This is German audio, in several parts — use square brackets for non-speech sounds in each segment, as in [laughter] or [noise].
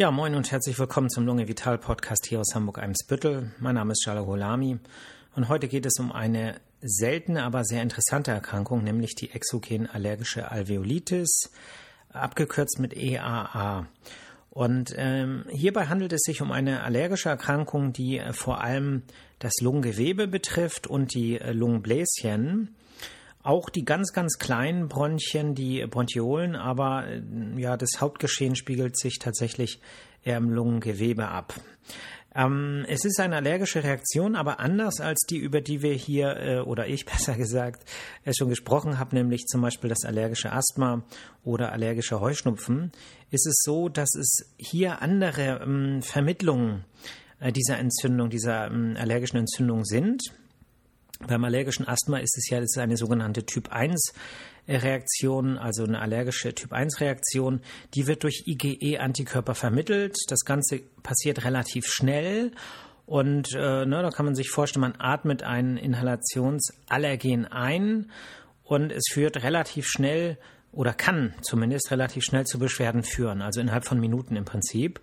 Ja, moin und herzlich willkommen zum Lunge Vital Podcast hier aus Hamburg-Eimsbüttel. Mein Name ist Jalo Holami und heute geht es um eine seltene, aber sehr interessante Erkrankung, nämlich die exogen allergische Alveolitis, abgekürzt mit EAA. Und ähm, hierbei handelt es sich um eine allergische Erkrankung, die äh, vor allem das Lungengewebe betrifft und die äh, Lungenbläschen. Auch die ganz, ganz kleinen Bronchien, die Bronchiolen, aber äh, ja, das Hauptgeschehen spiegelt sich tatsächlich eher im Lungengewebe ab. Ähm, es ist eine allergische Reaktion, aber anders als die, über die wir hier, äh, oder ich [laughs] besser gesagt, äh, schon gesprochen habe, nämlich zum Beispiel das allergische Asthma oder allergische Heuschnupfen, ist es so, dass es hier andere ähm, Vermittlungen äh, dieser Entzündung, dieser ähm, allergischen Entzündung sind. Beim allergischen Asthma ist es ja ist eine sogenannte Typ 1 Reaktion, also eine allergische Typ 1 Reaktion. Die wird durch IgE-Antikörper vermittelt. Das Ganze passiert relativ schnell. Und äh, ne, da kann man sich vorstellen, man atmet ein Inhalationsallergen ein und es führt relativ schnell oder kann zumindest relativ schnell zu Beschwerden führen, also innerhalb von Minuten im Prinzip.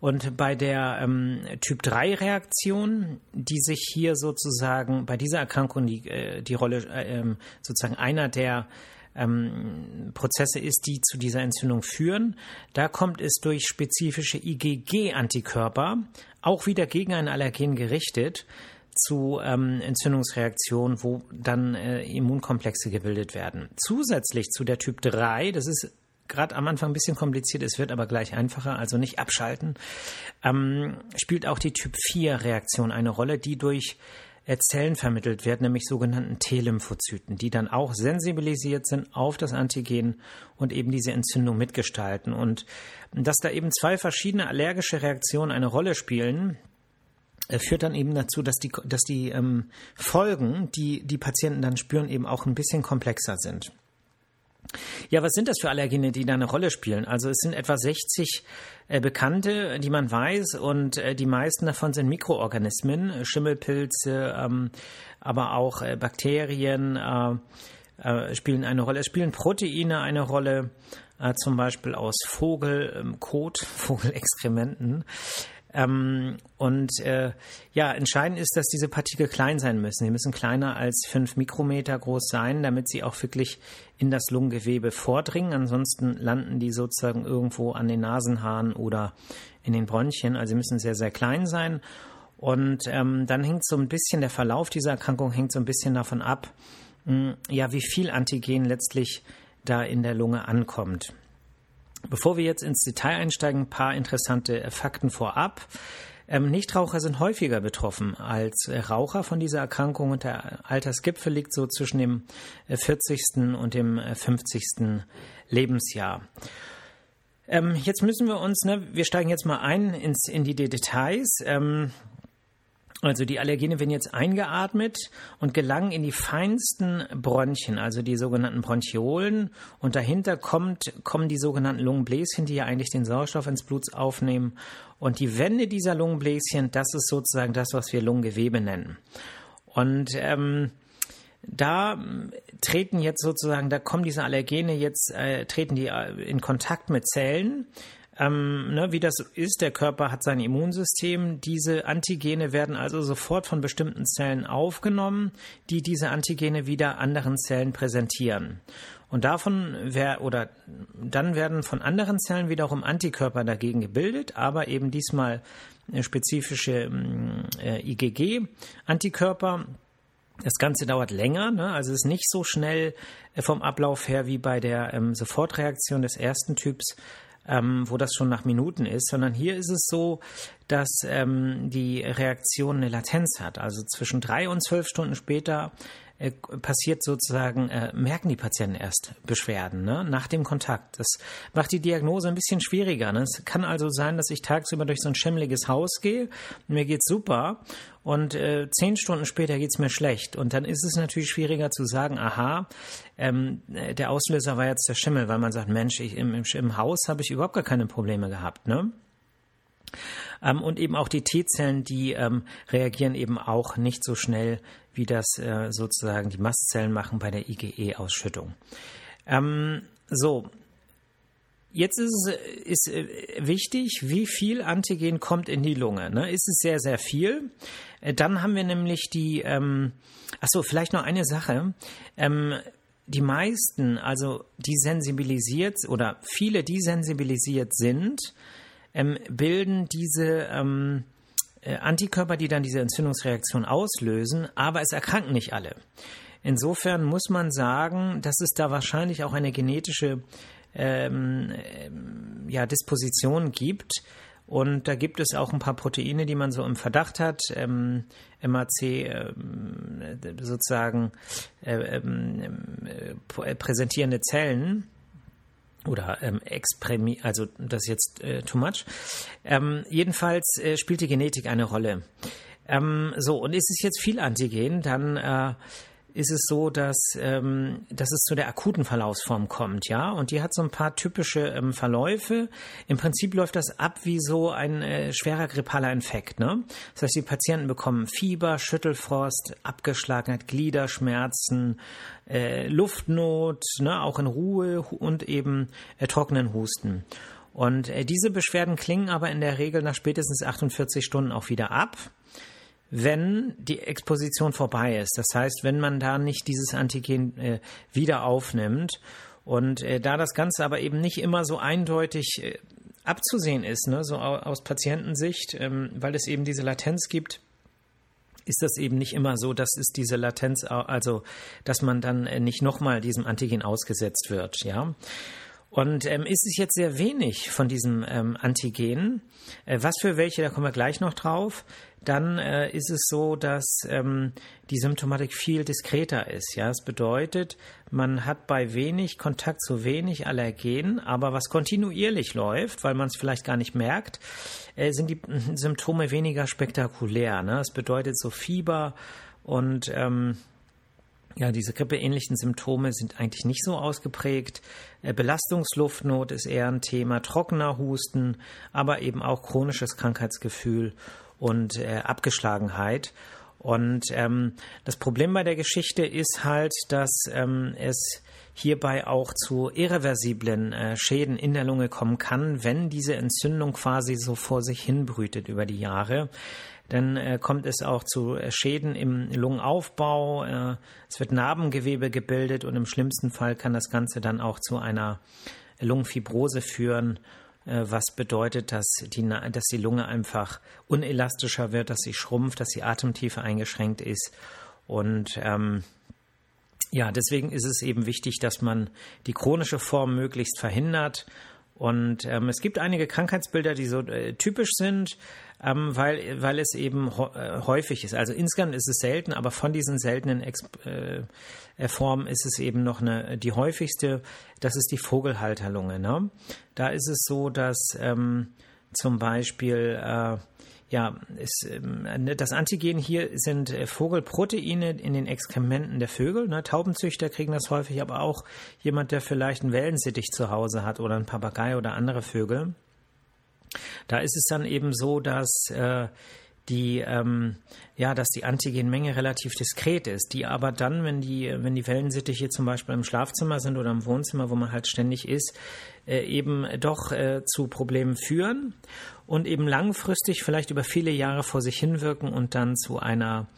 Und bei der ähm, Typ-3-Reaktion, die sich hier sozusagen bei dieser Erkrankung die, äh, die Rolle äh, ähm, sozusagen einer der ähm, Prozesse ist, die zu dieser Entzündung führen, da kommt es durch spezifische IgG-Antikörper, auch wieder gegen ein Allergen gerichtet, zu ähm, Entzündungsreaktionen, wo dann äh, Immunkomplexe gebildet werden. Zusätzlich zu der Typ 3, das ist gerade am Anfang ein bisschen kompliziert, es wird aber gleich einfacher, also nicht abschalten, ähm, spielt auch die Typ-4-Reaktion eine Rolle, die durch äh, Zellen vermittelt wird, nämlich sogenannten T-Lymphozyten, die dann auch sensibilisiert sind auf das Antigen und eben diese Entzündung mitgestalten. Und dass da eben zwei verschiedene allergische Reaktionen eine Rolle spielen, äh, führt dann eben dazu, dass die, dass die ähm, Folgen, die die Patienten dann spüren, eben auch ein bisschen komplexer sind. Ja, was sind das für Allergene, die da eine Rolle spielen? Also es sind etwa 60 äh, bekannte, die man weiß, und äh, die meisten davon sind Mikroorganismen, äh, Schimmelpilze, ähm, aber auch Bakterien spielen eine Rolle. Es spielen Proteine eine Rolle, zum Beispiel aus Vogelkot, [laughs] Vogelexkrementen. Ähm, und äh, ja, entscheidend ist, dass diese Partikel klein sein müssen. Sie müssen kleiner als fünf Mikrometer groß sein, damit sie auch wirklich in das Lungengewebe vordringen. Ansonsten landen die sozusagen irgendwo an den Nasenhaaren oder in den Bronchien. Also sie müssen sehr, sehr klein sein. Und ähm, dann hängt so ein bisschen der Verlauf dieser Erkrankung hängt so ein bisschen davon ab, mh, hm, ja, wie viel Antigen letztlich da in der Lunge ankommt. Bevor wir jetzt ins Detail einsteigen, ein paar interessante äh, Fakten vorab. Ähm, Nichtraucher sind häufiger betroffen als äh, Raucher von dieser Erkrankung und der Altersgipfel liegt so zwischen dem 40. Äh, und dem 50. Lebensjahr. Ähm, jetzt müssen wir uns, ne, wir steigen jetzt mal ein ins, in die Details. Ähm, also die Allergene werden jetzt eingeatmet und gelangen in die feinsten Bronchien, also die sogenannten Bronchiolen. Und dahinter kommt, kommen die sogenannten Lungenbläschen, die ja eigentlich den Sauerstoff ins Blut aufnehmen. Und die Wände dieser Lungenbläschen, das ist sozusagen das, was wir Lungengewebe nennen. Und ähm, da treten jetzt sozusagen, da kommen diese Allergene jetzt, äh, treten die äh, in Kontakt mit Zellen ähm, ne, wie das ist, der Körper hat sein Immunsystem. Diese Antigene werden also sofort von bestimmten Zellen aufgenommen, die diese Antigene wieder anderen Zellen präsentieren. Und davon wer, oder dann werden von anderen Zellen wiederum Antikörper dagegen gebildet, aber eben diesmal spezifische äh, IgG-Antikörper. Das Ganze dauert länger, ne? also ist nicht so schnell äh, vom Ablauf her wie bei der ähm, Sofortreaktion des ersten Typs ähm, wo das schon nach Minuten ist, sondern hier ist es so, dass ähm, die Reaktion eine Latenz hat. Also zwischen drei und zwölf Stunden später äh, passiert sozusagen, äh, merken die Patienten erst Beschwerden ne, nach dem Kontakt. Das macht die Diagnose ein bisschen schwieriger. Ne? Es kann also sein, dass ich tagsüber durch so ein schimmeliges Haus gehe, mir geht's super und äh, zehn Stunden später geht's mir schlecht. Und dann ist es natürlich schwieriger zu sagen, aha, ähm, der Auslöser war jetzt der Schimmel, weil man sagt, Mensch, ich, im, im, im Haus habe ich überhaupt gar keine Probleme gehabt. Ne? Ähm, und eben auch die T-Zellen, die ähm, reagieren eben auch nicht so schnell, wie das äh, sozusagen die Mastzellen machen bei der IgE-Ausschüttung. Ähm, so, Jetzt ist es ist äh, wichtig, wie viel Antigen kommt in die Lunge. Ne? Ist es sehr, sehr viel? Äh, dann haben wir nämlich die, ähm, ach so, vielleicht noch eine Sache. Ähm, die meisten, also die sensibilisiert oder viele, die sensibilisiert sind, ähm, bilden diese ähm, äh, Antikörper, die dann diese Entzündungsreaktion auslösen, aber es erkranken nicht alle. Insofern muss man sagen, dass es da wahrscheinlich auch eine genetische ähm, ähm, ja, Disposition gibt. Und da gibt es auch ein paar Proteine, die man so im Verdacht hat. Ähm, MAC ähm, sozusagen äh, ähm, äh, präsentierende Zellen oder ähm, Expremi, also das ist jetzt äh, too much. Ähm, jedenfalls äh, spielt die Genetik eine Rolle. Ähm, so, und ist es jetzt viel Antigen, dann äh, ist es so, dass, ähm, dass es zu der akuten Verlaufsform kommt, ja. Und die hat so ein paar typische ähm, Verläufe. Im Prinzip läuft das ab wie so ein äh, schwerer grippaler Infekt, ne? Das heißt, die Patienten bekommen Fieber, Schüttelfrost, Abgeschlagenheit, Gliederschmerzen, äh, Luftnot, ne? Auch in Ruhe und eben äh, trockenen Husten. Und äh, diese Beschwerden klingen aber in der Regel nach spätestens 48 Stunden auch wieder ab wenn die Exposition vorbei ist. Das heißt, wenn man da nicht dieses Antigen äh, wieder aufnimmt. Und äh, da das Ganze aber eben nicht immer so eindeutig äh, abzusehen ist, ne, so aus Patientensicht, ähm, weil es eben diese Latenz gibt, ist das eben nicht immer so, dass es diese Latenz, also dass man dann äh, nicht nochmal diesem Antigen ausgesetzt wird, ja. Und ähm, ist es jetzt sehr wenig von diesem ähm, Antigen, äh, was für welche, da kommen wir gleich noch drauf, dann äh, ist es so, dass ähm, die Symptomatik viel diskreter ist. Ja, es bedeutet, man hat bei wenig Kontakt zu wenig Allergen, aber was kontinuierlich läuft, weil man es vielleicht gar nicht merkt, äh, sind die Symptome weniger spektakulär. Ne? Es bedeutet so Fieber und ähm, ja, diese grippeähnlichen Symptome sind eigentlich nicht so ausgeprägt. Äh, Belastungsluftnot ist eher ein Thema, trockener Husten, aber eben auch chronisches Krankheitsgefühl und äh, Abgeschlagenheit. Und ähm, das Problem bei der Geschichte ist halt, dass ähm, es hierbei auch zu irreversiblen äh, Schäden in der Lunge kommen kann, wenn diese Entzündung quasi so vor sich hinbrütet über die Jahre. Dann äh, kommt es auch zu äh, Schäden im Lungenaufbau. Äh, es wird Narbengewebe gebildet und im schlimmsten Fall kann das Ganze dann auch zu einer Lungenfibrose führen äh, was bedeutet, dass die, dass die Lunge einfach unelastischer wird, dass sie schrumpft, dass die Atemtiefe eingeschränkt ist. Und ähm, ja, deswegen ist es eben wichtig, dass man die chronische Form möglichst verhindert und ähm, es gibt einige Krankheitsbilder, die so äh, typisch sind, ähm, weil, weil es eben äh, häufig ist. Also insgesamt ist es selten, aber von diesen seltenen Ex äh, Formen ist es eben noch eine, die häufigste, das ist die Vogelhalterlunge. Ne? Da ist es so, dass ähm, zum Beispiel äh, ja, ist, ähm, ne, das Antigen hier sind äh, Vogelproteine in den Exkrementen der Vögel. Ne? Taubenzüchter kriegen das häufig, aber auch jemand, der vielleicht einen Wellensittich zu Hause hat oder einen Papagei oder andere Vögel. Da ist es dann eben so, dass äh, die ähm, ja, dass die Antigenmenge relativ diskret ist, die aber dann, wenn die, wenn die Wellensittiche zum Beispiel im Schlafzimmer sind oder im Wohnzimmer, wo man halt ständig ist, äh, eben doch äh, zu Problemen führen und eben langfristig vielleicht über viele Jahre vor sich hinwirken und dann zu einer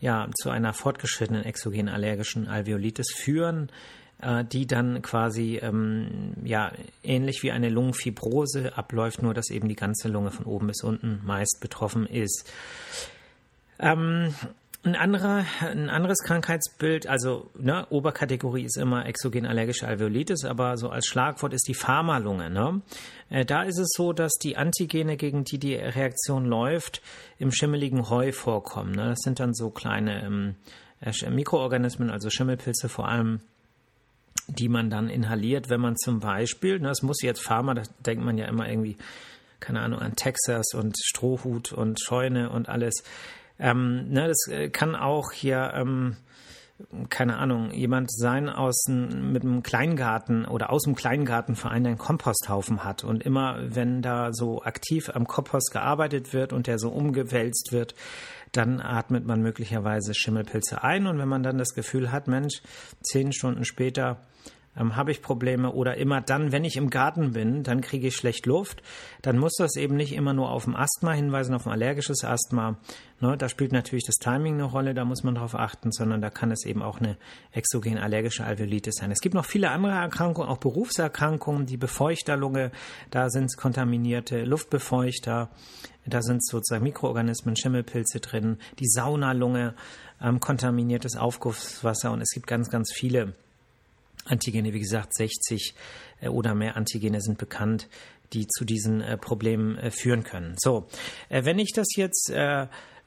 ja, zu einer fortgeschrittenen exogenen allergischen Alveolitis führen, äh, die dann quasi ähm, ja ähnlich wie eine Lungenfibrose abläuft, nur dass eben die ganze Lunge von oben bis unten meist betroffen ist. Ähm, ein, anderer, ein anderes Krankheitsbild, also ne, Oberkategorie ist immer exogen allergische Alveolitis, aber so als Schlagwort ist die Pharmalunge. Ne? Äh, da ist es so, dass die Antigene, gegen die die Reaktion läuft, im schimmeligen Heu vorkommen. Ne? Das sind dann so kleine ähm, äh, Mikroorganismen, also Schimmelpilze vor allem, die man dann inhaliert, wenn man zum Beispiel, ne, das muss jetzt Pharma, da denkt man ja immer irgendwie, keine Ahnung, an Texas und Strohhut und Scheune und alles. Ähm, ne, das äh, kann auch hier, ähm, keine Ahnung, jemand sein aus mit einem Kleingarten oder aus dem Kleingartenverein, der einen Komposthaufen hat. Und immer, wenn da so aktiv am Kompost gearbeitet wird und der so umgewälzt wird, dann atmet man möglicherweise Schimmelpilze ein. Und wenn man dann das Gefühl hat, Mensch, zehn Stunden später ähm, habe ich Probleme oder immer dann, wenn ich im Garten bin, dann kriege ich schlecht Luft, dann muss das eben nicht immer nur auf ein Asthma hinweisen, auf ein allergisches Asthma. Ne, da spielt natürlich das Timing eine Rolle, da muss man darauf achten, sondern da kann es eben auch eine exogen allergische Alveolitis sein. Es gibt noch viele andere Erkrankungen, auch Berufserkrankungen, die Befeuchterlunge, da sind es kontaminierte Luftbefeuchter, da sind sozusagen Mikroorganismen, Schimmelpilze drin, die Saunalunge, ähm, kontaminiertes Aufgusswasser und es gibt ganz, ganz viele Antigene, wie gesagt, 60 äh, oder mehr Antigene sind bekannt, die zu diesen äh, Problemen äh, führen können. So, wenn ich das jetzt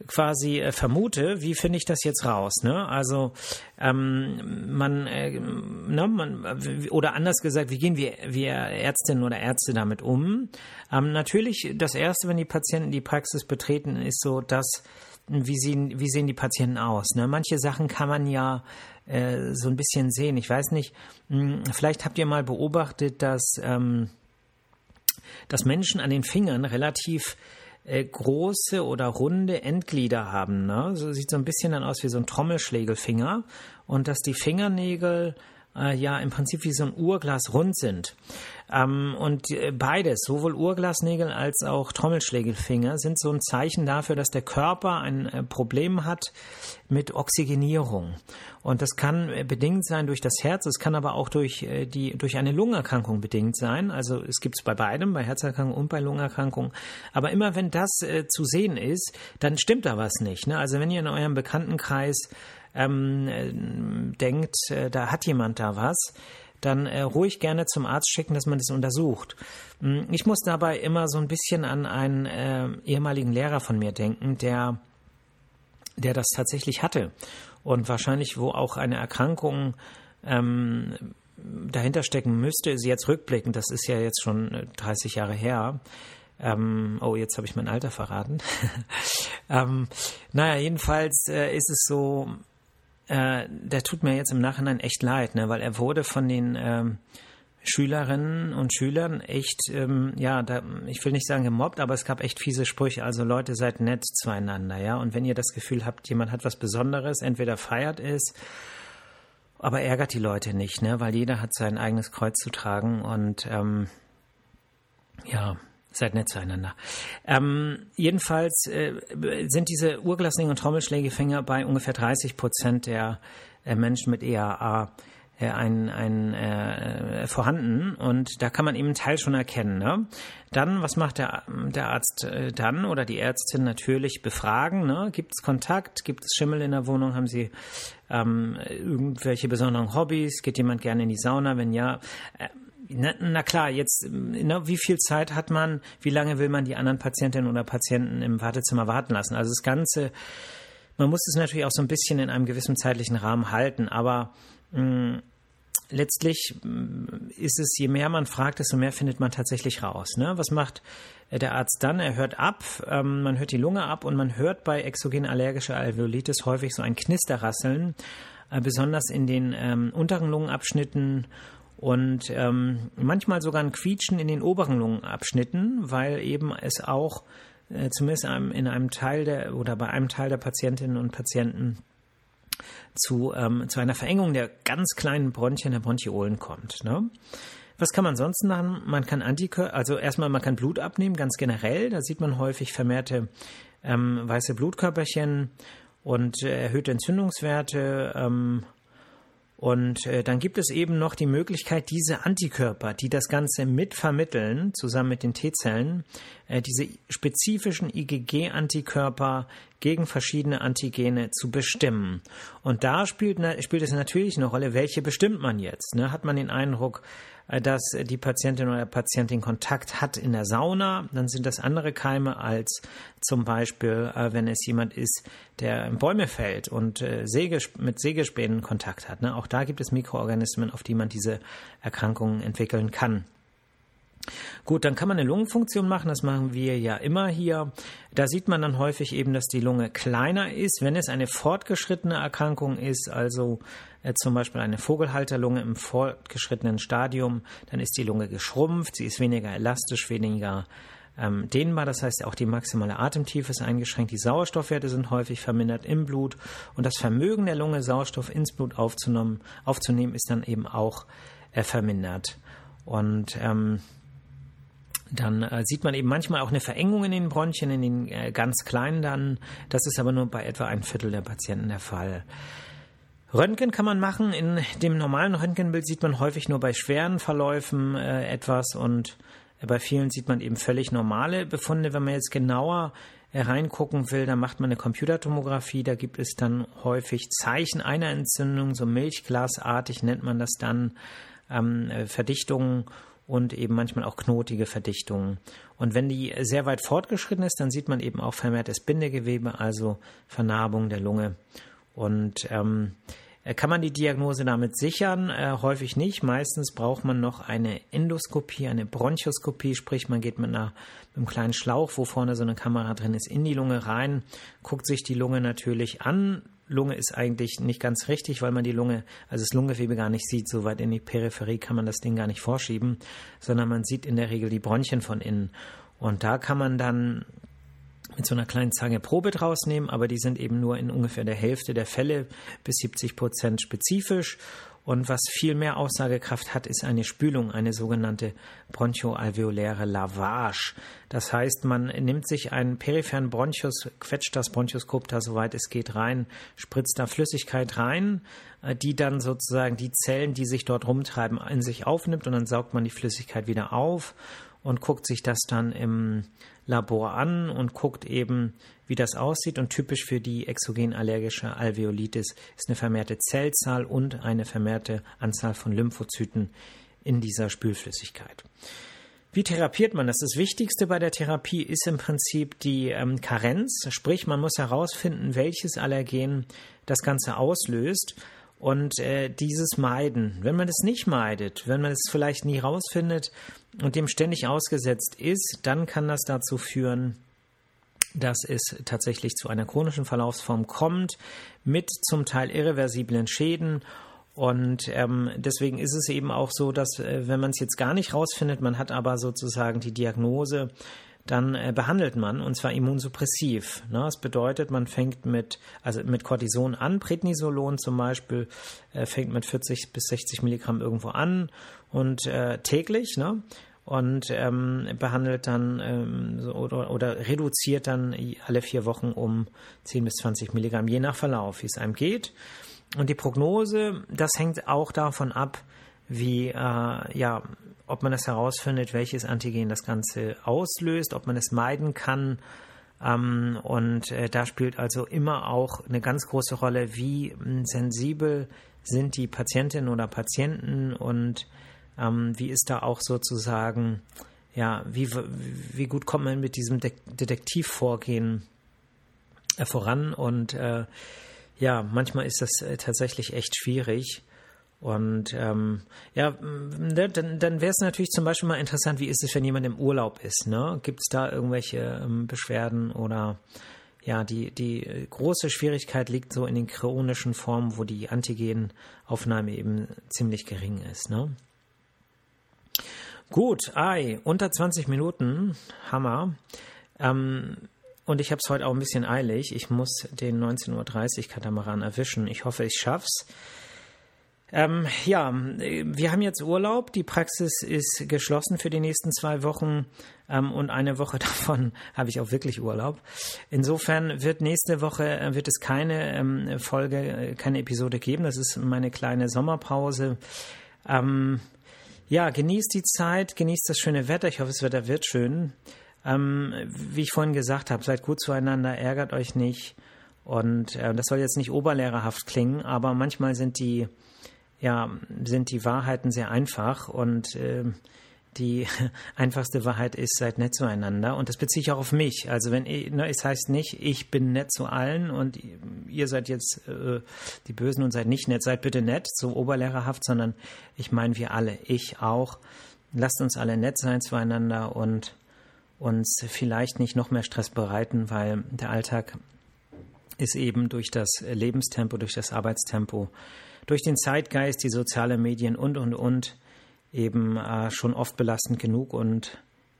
quasi vermute, wie finde ich das jetzt raus? Ne? Also ähm, man, ne, man, oder anders gesagt, wie gehen wir, wir Ärztinnen oder Ärzte damit um? Ähm, natürlich, das erste, wenn die Patienten die Praxis betreten, ist so, dass wie sehen, wie sehen die Patienten aus? Ne? Manche Sachen kann man ja äh, so ein bisschen sehen. Ich weiß nicht, hm, vielleicht habt ihr mal beobachtet, dass, ähm, dass Menschen an den Fingern relativ äh, große oder runde Endglieder haben. Ne? So sieht so ein bisschen dann aus wie so ein Trommelschlägelfinger und dass die Fingernägel äh, ja im Prinzip wie so ein Uhrglas rund sind. Ähm, und äh, beides, sowohl Uhrglasnägel als auch Trommelschlägelfinger, sind so ein Zeichen dafür, dass der Körper ein äh, Problem hat mit Oxygenierung. Und das kann äh, bedingt sein durch das Herz, es kann aber auch durch, die, durch eine Lungenerkrankung bedingt sein. Also es gibt es bei beidem, bei Herzerkrankung und bei Lungenerkrankung. Aber immer wenn das äh, zu sehen ist, dann stimmt da was nicht. Ne? Also wenn ihr in eurem Bekanntenkreis ähm, äh, denkt, äh, da hat jemand da was, dann äh, ruhig gerne zum Arzt schicken, dass man das untersucht. Hm, ich muss dabei immer so ein bisschen an einen äh, ehemaligen Lehrer von mir denken, der, der das tatsächlich hatte und wahrscheinlich wo auch eine Erkrankung ähm, dahinter stecken müsste, ist jetzt rückblickend, das ist ja jetzt schon 30 Jahre her. Ähm, oh, jetzt habe ich mein Alter verraten. [laughs] ähm, naja, jedenfalls äh, ist es so, äh, der tut mir jetzt im Nachhinein echt leid, ne, weil er wurde von den ähm, Schülerinnen und Schülern echt, ähm, ja, da, ich will nicht sagen gemobbt, aber es gab echt fiese Sprüche. Also Leute, seid nett zueinander, ja. Und wenn ihr das Gefühl habt, jemand hat was Besonderes, entweder feiert es, aber ärgert die Leute nicht, ne, weil jeder hat sein eigenes Kreuz zu tragen und ähm, ja, Seid nett zueinander. Ähm, jedenfalls äh, sind diese Urglaslinge und Trommelschlägefänger bei ungefähr 30 Prozent der äh, Menschen mit EAA äh, ein, ein, äh, vorhanden und da kann man eben einen Teil schon erkennen. Ne? Dann, was macht der, der Arzt äh, dann oder die Ärztin natürlich befragen? Ne? Gibt es Kontakt? Gibt es Schimmel in der Wohnung? Haben Sie ähm, irgendwelche besonderen Hobbys? Geht jemand gerne in die Sauna? Wenn ja, äh, na, na klar, jetzt, na, wie viel Zeit hat man, wie lange will man die anderen Patientinnen oder Patienten im Wartezimmer warten lassen? Also das Ganze, man muss es natürlich auch so ein bisschen in einem gewissen zeitlichen Rahmen halten, aber mh, mm, letztlich mm, ist es, je mehr man fragt, desto mehr findet man tatsächlich raus. Ne? Was macht äh, der Arzt dann? Er hört ab, ähm, man hört die Lunge ab und man hört bei exogen allergischer Alveolitis häufig so ein Knisterrasseln, äh, besonders in den ähm, unteren Lungenabschnitten und ähm, manchmal sogar ein Quietschen in den oberen Lungenabschnitten, weil eben es auch äh, zumindest in einem Teil der oder bei einem Teil der Patientinnen und Patienten zu, ähm, zu einer Verengung der ganz kleinen Bronchien, der Bronchiolen kommt. Ne? Was kann man sonst machen? Man kann Antikörper, also erstmal man kann Blut abnehmen, ganz generell. Da sieht man häufig vermehrte ähm, weiße Blutkörperchen und äh, erhöhte Entzündungswerte. Ähm, und äh, dann gibt es eben noch die Möglichkeit, diese Antikörper, die das Ganze mitvermitteln, zusammen mit den T-Zellen, äh, diese spezifischen IgG-Antikörper gegen verschiedene Antigene zu bestimmen. Und da spielt, spielt es natürlich eine Rolle, welche bestimmt man jetzt. Ne? Hat man den Eindruck, dass die Patientin oder der Patient Kontakt hat in der Sauna, dann sind das andere Keime als zum Beispiel, äh, wenn es jemand ist, der in Bäume fällt und äh, mit Sägespänen Kontakt hat. Ne? Auch da gibt es Mikroorganismen, auf die man diese Erkrankungen entwickeln kann. Gut, dann kann man eine Lungenfunktion machen, das machen wir ja immer hier. Da sieht man dann häufig eben, dass die Lunge kleiner ist. Wenn es eine fortgeschrittene Erkrankung ist, also äh, zum Beispiel eine Vogelhalterlunge im fortgeschrittenen Stadium, dann ist die Lunge geschrumpft, sie ist weniger elastisch, weniger ähm, dehnbar, das heißt auch die maximale Atemtiefe ist eingeschränkt, die Sauerstoffwerte sind häufig vermindert im Blut und das Vermögen der Lunge, Sauerstoff ins Blut aufzunehmen, aufzunehmen ist dann eben auch äh, vermindert. Und ähm, dann äh, sieht man eben manchmal auch eine Verengung in den Bronchien, in den äh, ganz kleinen dann. Das ist aber nur bei etwa ein Viertel der Patienten der Fall. Röntgen kann man machen. In dem normalen Röntgenbild sieht man häufig nur bei schweren Verläufen äh, etwas und bei vielen sieht man eben völlig normale Befunde. Wenn man jetzt genauer äh, reingucken will, dann macht man eine Computertomographie. Da gibt es dann häufig Zeichen einer Entzündung, so milchglasartig nennt man das dann, ähm, äh, Verdichtungen und eben manchmal auch knotige Verdichtungen. Und wenn die sehr weit fortgeschritten ist, dann sieht man eben auch vermehrtes Bindegewebe, also Vernarbung der Lunge. Und ähm, äh, kann man die Diagnose damit sichern? Äh, häufig nicht. Meistens braucht man noch eine Endoskopie, eine Bronchoskopie, sprich man geht mit, einer, mit einem kleinen Schlauch, wo vorne so eine Kamera drin ist, in die Lunge rein, guckt sich die Lunge natürlich an. Lunge ist eigentlich nicht ganz richtig, weil man die Lunge, also das Lungengewebe gar nicht sieht. So weit in die Peripherie kann man das Ding gar nicht vorschieben, sondern man sieht in der Regel die Bronchien von innen. Und da kann man dann mit so einer kleinen Zange Probe draus nehmen, aber die sind eben nur in ungefähr der Hälfte der Fälle bis 70 Prozent spezifisch. Und was viel mehr Aussagekraft hat, ist eine Spülung, eine sogenannte bronchoalveoläre Lavage. Das heißt, man nimmt sich einen peripheren Bronchus, quetscht das Bronchoskop da soweit es geht rein, spritzt da Flüssigkeit rein, äh, die dann sozusagen die Zellen, die sich dort rumtreiben, in sich aufnimmt und dann saugt man die Flüssigkeit wieder auf und guckt sich das dann im Labor an und guckt eben, wie das aussieht. Und typisch für die exogen allergische Alveolitis ist eine vermehrte Zellzahl und eine vermehrte Anzahl von Lymphozyten in dieser Spülflüssigkeit. Wie therapiert man das? Das Wichtigste bei der Therapie ist im Prinzip die ähm, Karenz, sprich man muss herausfinden, welches Allergen das Ganze auslöst und äh, dieses meiden. Wenn man es nicht meidet, wenn man es vielleicht nie rausfindet und dem ständig ausgesetzt ist, dann kann das dazu führen, dass es tatsächlich zu einer chronischen Verlaufsform kommt, mit zum Teil irreversiblen Schäden. Und ähm, deswegen ist es eben auch so, dass äh, wenn man es jetzt gar nicht rausfindet, man hat aber sozusagen die Diagnose, dann äh, behandelt man und zwar immunsuppressiv. Ne? Das bedeutet, man fängt mit, also mit Cortison an, Prednisolon zum Beispiel, äh, fängt mit 40 bis 60 Milligramm irgendwo an und äh, täglich, ne? Und ähm, behandelt dann ähm, so, oder, oder reduziert dann alle vier Wochen um 10 bis 20 Milligramm, je nach Verlauf, wie es einem geht. Und die Prognose, das hängt auch davon ab, wie äh, ja ob man es herausfindet, welches Antigen das Ganze auslöst, ob man es meiden kann. Ähm, und äh, da spielt also immer auch eine ganz große Rolle, wie sensibel sind die Patientinnen oder Patienten und ähm, wie ist da auch sozusagen, ja, wie, wie gut kommt man mit diesem De Detektivvorgehen äh, voran und äh, ja, manchmal ist das äh, tatsächlich echt schwierig. Und ähm, ja, ne, dann, dann wäre es natürlich zum Beispiel mal interessant, wie ist es, wenn jemand im Urlaub ist? Ne? Gibt es da irgendwelche ähm, Beschwerden oder ja, die, die große Schwierigkeit liegt so in den chronischen Formen, wo die Antigenaufnahme eben ziemlich gering ist. Ne? Gut, ei, unter 20 Minuten, Hammer. Ähm, und ich habe es heute auch ein bisschen eilig. Ich muss den 19.30 Uhr Katamaran erwischen. Ich hoffe, ich schaff's. Ähm, ja, wir haben jetzt Urlaub. Die Praxis ist geschlossen für die nächsten zwei Wochen ähm, und eine Woche [laughs] davon habe ich auch wirklich Urlaub. Insofern wird nächste Woche äh, wird es keine ähm, Folge, äh, keine Episode geben. Das ist meine kleine Sommerpause. Ähm, ja, genießt die Zeit, genießt das schöne Wetter. Ich hoffe, das Wetter wird schön. Ähm, wie ich vorhin gesagt habe, seid gut zueinander, ärgert euch nicht. Und äh, das soll jetzt nicht oberlehrerhaft klingen, aber manchmal sind die ja, sind die Wahrheiten sehr einfach und äh, die [laughs] einfachste Wahrheit ist, seid nett zueinander. Und das beziehe ich auch auf mich. Also wenn ich, ne, es heißt nicht, ich bin nett zu allen und ihr seid jetzt äh, die Bösen und seid nicht nett, seid bitte nett, so oberlehrerhaft, sondern ich meine wir alle, ich auch. Lasst uns alle nett sein zueinander und uns vielleicht nicht noch mehr Stress bereiten, weil der Alltag ist eben durch das Lebenstempo, durch das Arbeitstempo durch den Zeitgeist, die sozialen Medien und, und, und eben äh, schon oft belastend genug und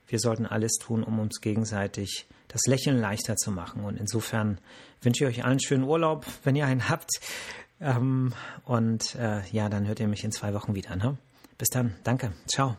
wir sollten alles tun, um uns gegenseitig das Lächeln leichter zu machen. Und insofern wünsche ich euch allen schönen Urlaub, wenn ihr einen habt. Ähm, und äh, ja, dann hört ihr mich in zwei Wochen wieder. Ne? Bis dann. Danke. Ciao.